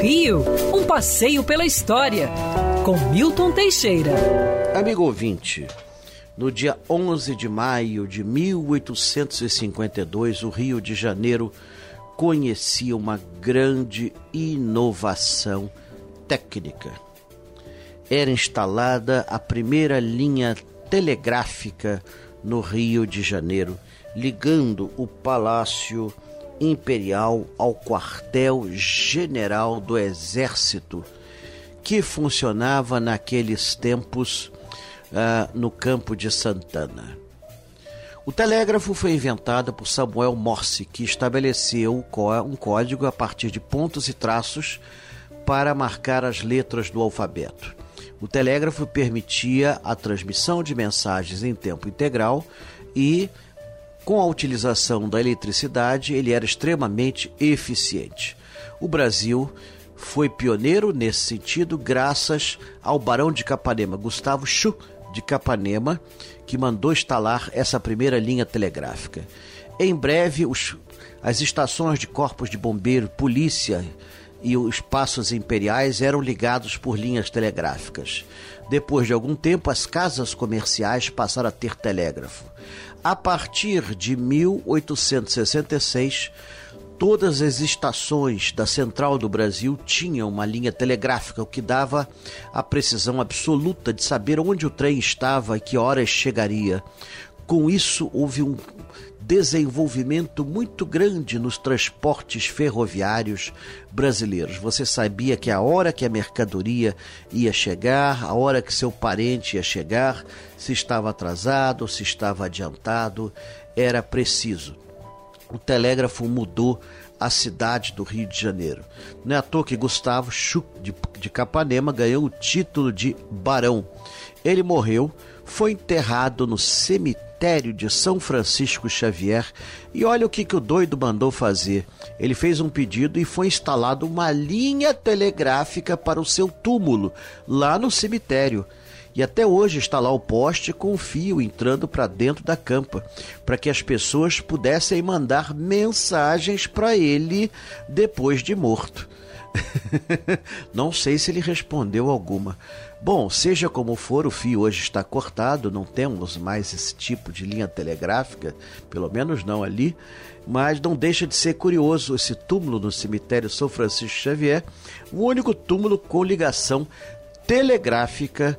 Rio, um passeio pela história, com Milton Teixeira. Amigo ouvinte, no dia 11 de maio de 1852, o Rio de Janeiro conhecia uma grande inovação técnica. Era instalada a primeira linha telegráfica no Rio de Janeiro, ligando o Palácio Imperial ao quartel-general do Exército, que funcionava naqueles tempos uh, no campo de Santana. O telégrafo foi inventado por Samuel Morse, que estabeleceu um código a partir de pontos e traços para marcar as letras do alfabeto. O telégrafo permitia a transmissão de mensagens em tempo integral e, com a utilização da eletricidade, ele era extremamente eficiente. O Brasil foi pioneiro nesse sentido graças ao Barão de Capanema, Gustavo Chu de Capanema, que mandou instalar essa primeira linha telegráfica. Em breve, os, as estações de corpos de bombeiro, polícia e os passos imperiais eram ligados por linhas telegráficas. Depois de algum tempo, as casas comerciais passaram a ter telégrafo. A partir de 1866, todas as estações da Central do Brasil tinham uma linha telegráfica, o que dava a precisão absoluta de saber onde o trem estava e que horas chegaria. Com isso, houve um desenvolvimento muito grande nos transportes ferroviários brasileiros. Você sabia que a hora que a mercadoria ia chegar, a hora que seu parente ia chegar, se estava atrasado, se estava adiantado, era preciso o telégrafo mudou a cidade do Rio de Janeiro. Não é à toa que Gustavo Schuch de, de Capanema ganhou o título de barão. Ele morreu, foi enterrado no cemitério de São Francisco Xavier e olha o que, que o doido mandou fazer. Ele fez um pedido e foi instalado uma linha telegráfica para o seu túmulo lá no cemitério. E até hoje está lá o poste com o fio entrando para dentro da campa, para que as pessoas pudessem mandar mensagens para ele depois de morto. não sei se ele respondeu alguma. Bom, seja como for, o fio hoje está cortado, não temos mais esse tipo de linha telegráfica, pelo menos não ali, mas não deixa de ser curioso esse túmulo no cemitério São Francisco Xavier, o único túmulo com ligação telegráfica